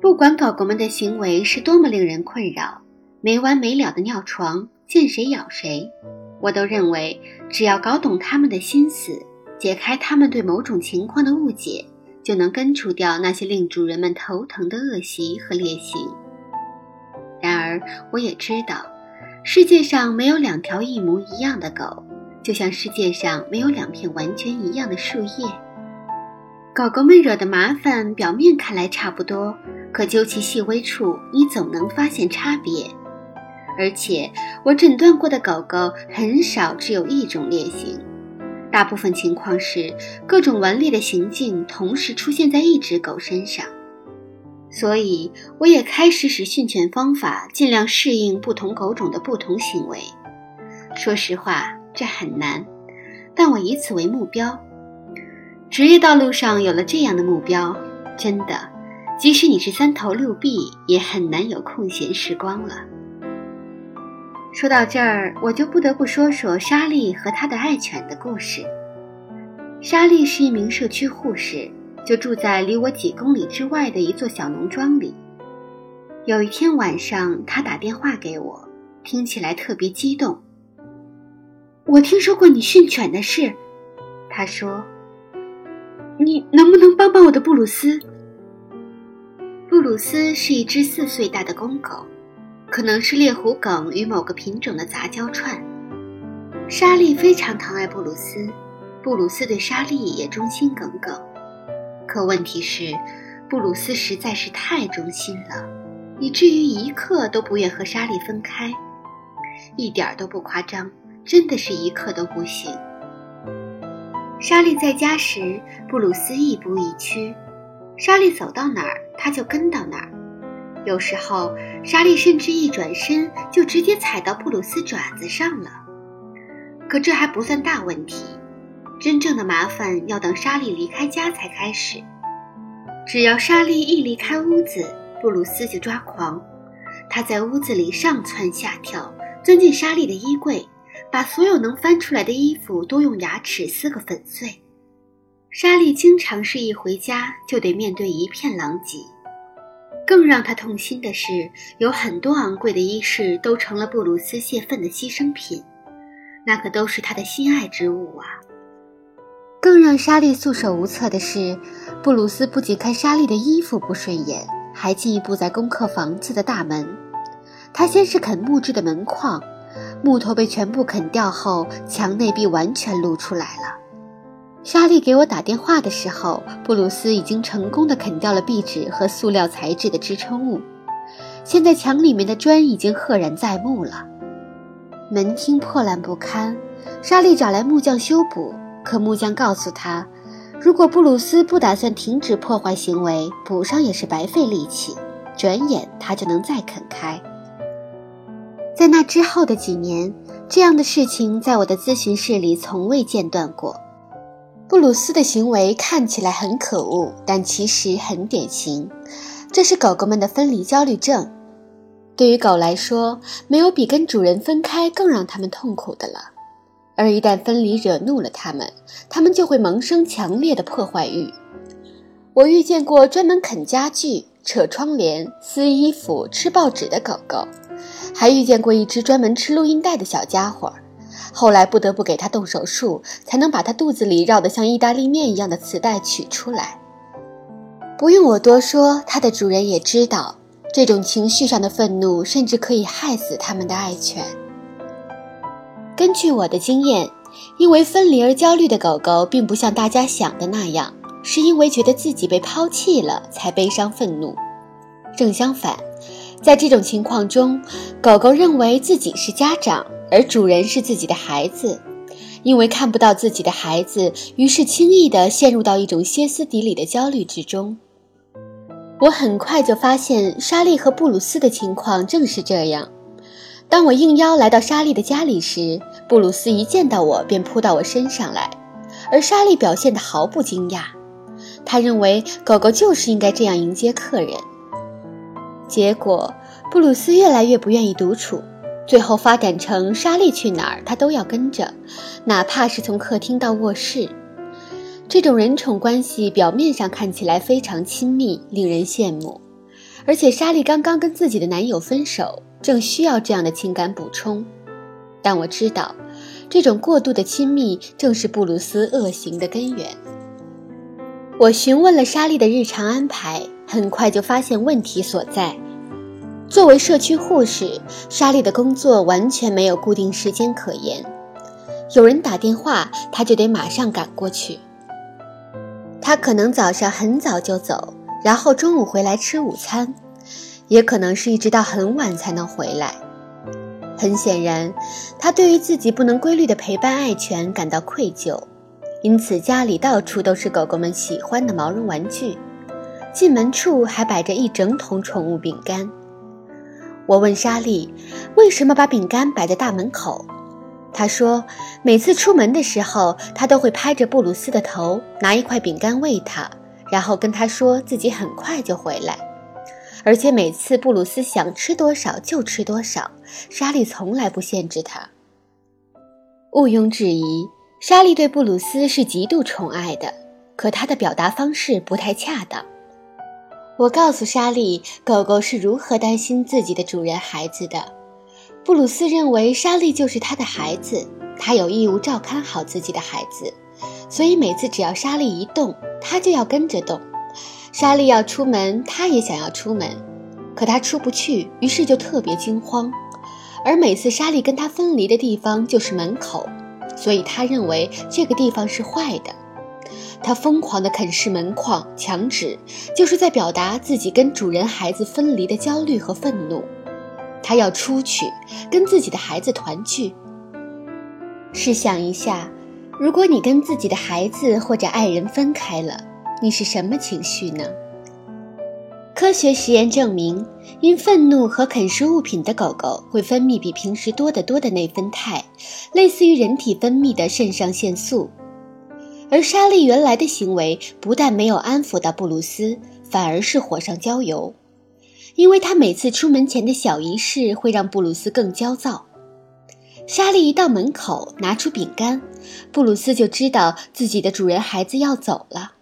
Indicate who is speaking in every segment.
Speaker 1: 不管狗狗们的行为是多么令人困扰，没完没了的尿床，见谁咬谁，我都认为，只要搞懂它们的心思，解开它们对某种情况的误解，就能根除掉那些令主人们头疼的恶习和劣行。然而，我也知道，世界上没有两条一模一样的狗，就像世界上没有两片完全一样的树叶。狗狗们惹的麻烦，表面看来差不多。可究其细微处，你总能发现差别。而且，我诊断过的狗狗很少只有一种劣行，大部分情况是各种顽劣的行径同时出现在一只狗身上。所以，我也开始使训犬方法尽量适应不同狗种的不同行为。说实话，这很难，但我以此为目标。职业道路上有了这样的目标，真的。即使你是三头六臂，也很难有空闲时光了。说到这儿，我就不得不说说莎莉和她的爱犬的故事。莎莉是一名社区护士，就住在离我几公里之外的一座小农庄里。有一天晚上，她打电话给我，听起来特别激动。我听说过你训犬的事，她说：“你能不能帮帮我的布鲁斯？”布鲁斯是一只四岁大的公狗，可能是猎狐梗与某个品种的杂交串。莎莉非常疼爱布鲁斯，布鲁斯对莎莉也忠心耿耿。可问题是，布鲁斯实在是太忠心了，以至于一刻都不愿和莎莉分开，一点都不夸张，真的是一刻都不行。莎莉在家时，布鲁斯亦步亦趋。莎莉走到哪儿，他就跟到哪儿。有时候，莎莉甚至一转身就直接踩到布鲁斯爪子上了。可这还不算大问题，真正的麻烦要等莎莉离开家才开始。只要莎莉一离开屋子，布鲁斯就抓狂。他在屋子里上蹿下跳，钻进莎莉的衣柜，把所有能翻出来的衣服都用牙齿撕个粉碎。莎莉经常是一回家就得面对一片狼藉，更让她痛心的是，有很多昂贵的衣饰都成了布鲁斯泄愤的牺牲品，那可都是他的心爱之物啊。更让莎莉束手无策的是，布鲁斯不仅看莎莉的衣服不顺眼，还进一步在攻克房子的大门。他先是啃木质的门框，木头被全部啃掉后，墙内壁完全露出来了。莎莉给我打电话的时候，布鲁斯已经成功的啃掉了壁纸和塑料材质的支撑物。现在墙里面的砖已经赫然在目了。门厅破烂不堪，莎莉找来木匠修补。可木匠告诉他，如果布鲁斯不打算停止破坏行为，补上也是白费力气。转眼他就能再啃开。在那之后的几年，这样的事情在我的咨询室里从未间断过。布鲁斯的行为看起来很可恶，但其实很典型。这是狗狗们的分离焦虑症。对于狗来说，没有比跟主人分开更让它们痛苦的了。而一旦分离惹怒了它们，它们就会萌生强烈的破坏欲。我遇见过专门啃家具、扯窗帘、撕衣服、吃报纸的狗狗，还遇见过一只专门吃录音带的小家伙。后来不得不给他动手术，才能把他肚子里绕得像意大利面一样的磁带取出来。不用我多说，它的主人也知道，这种情绪上的愤怒甚至可以害死他们的爱犬。根据我的经验，因为分离而焦虑的狗狗，并不像大家想的那样，是因为觉得自己被抛弃了才悲伤愤怒。正相反，在这种情况中，狗狗认为自己是家长。而主人是自己的孩子，因为看不到自己的孩子，于是轻易地陷入到一种歇斯底里的焦虑之中。我很快就发现，莎莉和布鲁斯的情况正是这样。当我应邀来到莎莉的家里时，布鲁斯一见到我便扑到我身上来，而莎莉表现得毫不惊讶。他认为狗狗就是应该这样迎接客人。结果，布鲁斯越来越不愿意独处。最后发展成莎莉去哪儿，他都要跟着，哪怕是从客厅到卧室。这种人宠关系表面上看起来非常亲密，令人羡慕，而且莎莉刚刚跟自己的男友分手，正需要这样的情感补充。但我知道，这种过度的亲密正是布鲁斯恶行的根源。我询问了莎莉的日常安排，很快就发现问题所在。作为社区护士，莎莉的工作完全没有固定时间可言。有人打电话，她就得马上赶过去。她可能早上很早就走，然后中午回来吃午餐，也可能是一直到很晚才能回来。很显然，她对于自己不能规律的陪伴爱犬感到愧疚，因此家里到处都是狗狗们喜欢的毛绒玩具，进门处还摆着一整桶宠物饼干。我问莎莉，为什么把饼干摆在大门口？她说，每次出门的时候，她都会拍着布鲁斯的头，拿一块饼干喂他，然后跟他说自己很快就回来。而且每次布鲁斯想吃多少就吃多少，莎莉从来不限制他。毋庸置疑，莎莉对布鲁斯是极度宠爱的，可她的表达方式不太恰当。我告诉莎莉，狗狗是如何担心自己的主人孩子的。布鲁斯认为莎莉就是他的孩子，他有义务照看好自己的孩子，所以每次只要莎莉一动，他就要跟着动。莎莉要出门，他也想要出门，可他出不去，于是就特别惊慌。而每次莎莉跟他分离的地方就是门口，所以他认为这个地方是坏的。他疯狂地啃噬门框、墙纸，就是在表达自己跟主人孩子分离的焦虑和愤怒。他要出去，跟自己的孩子团聚。试想一下，如果你跟自己的孩子或者爱人分开了，你是什么情绪呢？科学实验证明，因愤怒和啃食物品的狗狗会分泌比平时多得多的内啡肽，类似于人体分泌的肾上腺素。而莎莉原来的行为不但没有安抚到布鲁斯，反而是火上浇油，因为她每次出门前的小仪式会让布鲁斯更焦躁。莎莉一到门口拿出饼干，布鲁斯就知道自己的主人孩子要走了，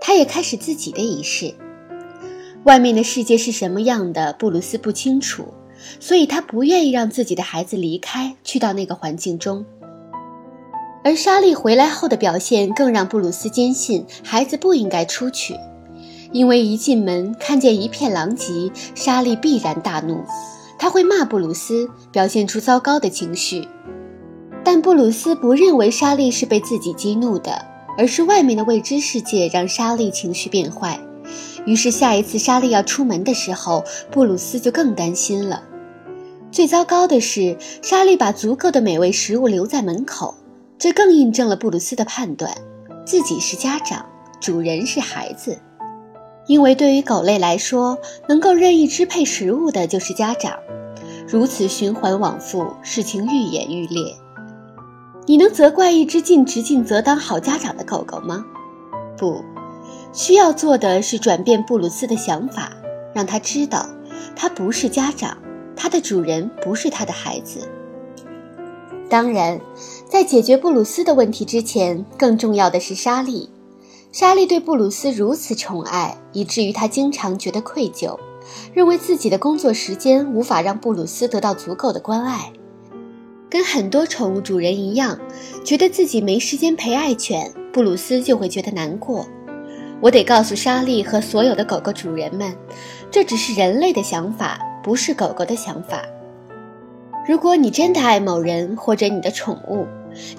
Speaker 1: 他也开始自己的仪式。外面的世界是什么样的，布鲁斯不清楚，所以他不愿意让自己的孩子离开，去到那个环境中。而莎莉回来后的表现更让布鲁斯坚信孩子不应该出去，因为一进门看见一片狼藉，莎莉必然大怒，他会骂布鲁斯，表现出糟糕的情绪。但布鲁斯不认为莎莉是被自己激怒的，而是外面的未知世界让莎莉情绪变坏。于是下一次莎莉要出门的时候，布鲁斯就更担心了。最糟糕的是，莎莉把足够的美味食物留在门口。这更印证了布鲁斯的判断：自己是家长，主人是孩子。因为对于狗类来说，能够任意支配食物的就是家长。如此循环往复，事情愈演愈烈。你能责怪一只尽职尽责当好家长的狗狗吗？不，需要做的是转变布鲁斯的想法，让他知道，他不是家长，他的主人不是他的孩子。当然。在解决布鲁斯的问题之前，更重要的是莎莉。莎莉对布鲁斯如此宠爱，以至于她经常觉得愧疚，认为自己的工作时间无法让布鲁斯得到足够的关爱。跟很多宠物主人一样，觉得自己没时间陪爱犬，布鲁斯就会觉得难过。我得告诉莎莉和所有的狗狗主人们，这只是人类的想法，不是狗狗的想法。如果你真的爱某人或者你的宠物，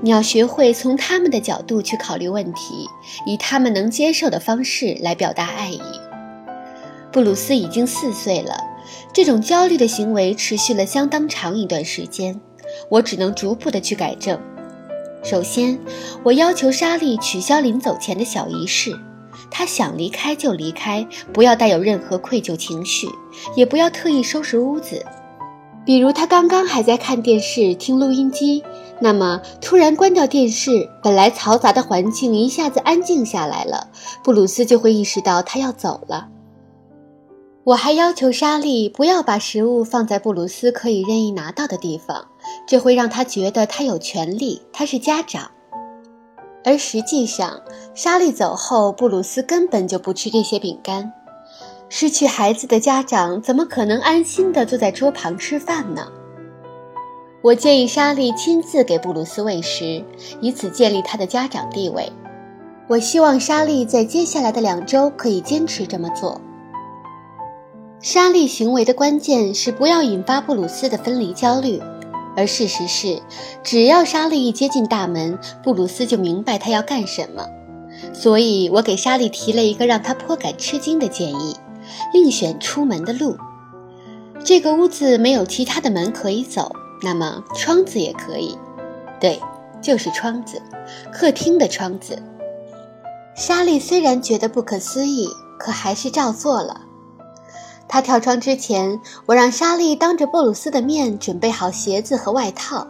Speaker 1: 你要学会从他们的角度去考虑问题，以他们能接受的方式来表达爱意。布鲁斯已经四岁了，这种焦虑的行为持续了相当长一段时间，我只能逐步的去改正。首先，我要求莎莉取消临走前的小仪式，她想离开就离开，不要带有任何愧疚情绪，也不要特意收拾屋子。比如，他刚刚还在看电视、听录音机，那么突然关掉电视，本来嘈杂的环境一下子安静下来了，布鲁斯就会意识到他要走了。我还要求莎莉不要把食物放在布鲁斯可以任意拿到的地方，这会让他觉得他有权利，他是家长。而实际上，莎莉走后，布鲁斯根本就不吃这些饼干。失去孩子的家长怎么可能安心地坐在桌旁吃饭呢？我建议莎莉亲自给布鲁斯喂食，以此建立他的家长地位。我希望莎莉在接下来的两周可以坚持这么做。莎莉行为的关键是不要引发布鲁斯的分离焦虑，而事实是，只要莎莉一接近大门，布鲁斯就明白他要干什么。所以我给莎莉提了一个让她颇感吃惊的建议。另选出门的路。这个屋子没有其他的门可以走，那么窗子也可以。对，就是窗子，客厅的窗子。莎莉虽然觉得不可思议，可还是照做了。她跳窗之前，我让莎莉当着布鲁斯的面准备好鞋子和外套。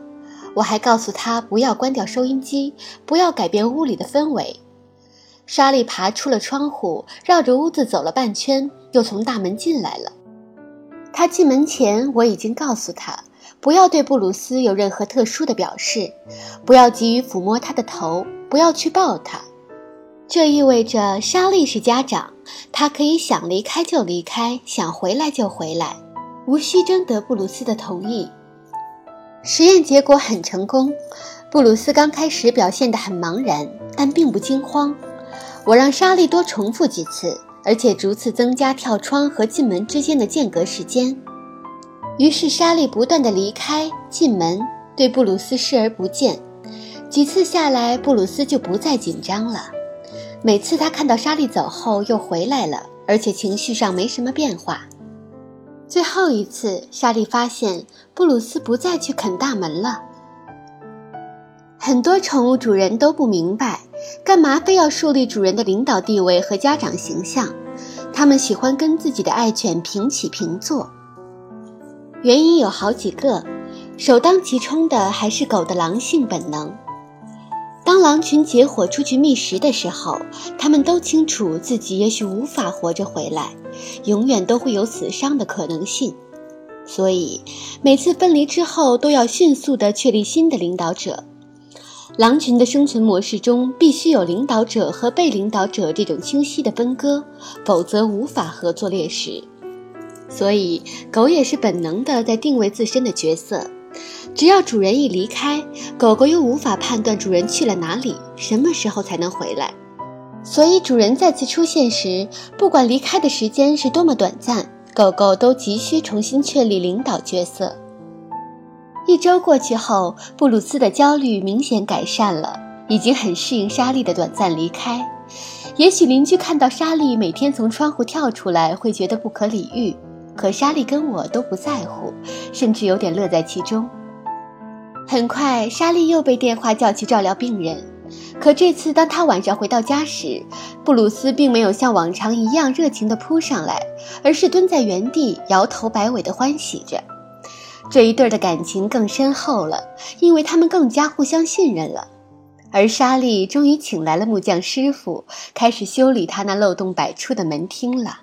Speaker 1: 我还告诉她不要关掉收音机，不要改变屋里的氛围。莎莉爬出了窗户，绕着屋子走了半圈，又从大门进来了。他进门前，我已经告诉他，不要对布鲁斯有任何特殊的表示，不要急于抚摸他的头，不要去抱他。这意味着莎莉是家长，她可以想离开就离开，想回来就回来，无需征得布鲁斯的同意。实验结果很成功，布鲁斯刚开始表现得很茫然，但并不惊慌。我让莎莉多重复几次，而且逐次增加跳窗和进门之间的间隔时间。于是莎莉不断的离开、进门，对布鲁斯视而不见。几次下来，布鲁斯就不再紧张了。每次他看到莎莉走后又回来了，而且情绪上没什么变化。最后一次，莎莉发现布鲁斯不再去啃大门了。很多宠物主人都不明白，干嘛非要树立主人的领导地位和家长形象？他们喜欢跟自己的爱犬平起平坐。原因有好几个，首当其冲的还是狗的狼性本能。当狼群结伙出去觅食的时候，他们都清楚自己也许无法活着回来，永远都会有死伤的可能性，所以每次分离之后都要迅速地确立新的领导者。狼群的生存模式中必须有领导者和被领导者这种清晰的分割，否则无法合作猎食。所以，狗也是本能的在定位自身的角色。只要主人一离开，狗狗又无法判断主人去了哪里，什么时候才能回来。所以，主人再次出现时，不管离开的时间是多么短暂，狗狗都急需重新确立领导角色。一周过去后，布鲁斯的焦虑明显改善了，已经很适应莎莉的短暂离开。也许邻居看到莎莉每天从窗户跳出来，会觉得不可理喻，可莎莉跟我都不在乎，甚至有点乐在其中。很快，莎莉又被电话叫去照料病人，可这次当她晚上回到家时，布鲁斯并没有像往常一样热情地扑上来，而是蹲在原地，摇头摆尾地欢喜着。这一对的感情更深厚了，因为他们更加互相信任了。而莎莉终于请来了木匠师傅，开始修理他那漏洞百出的门厅了。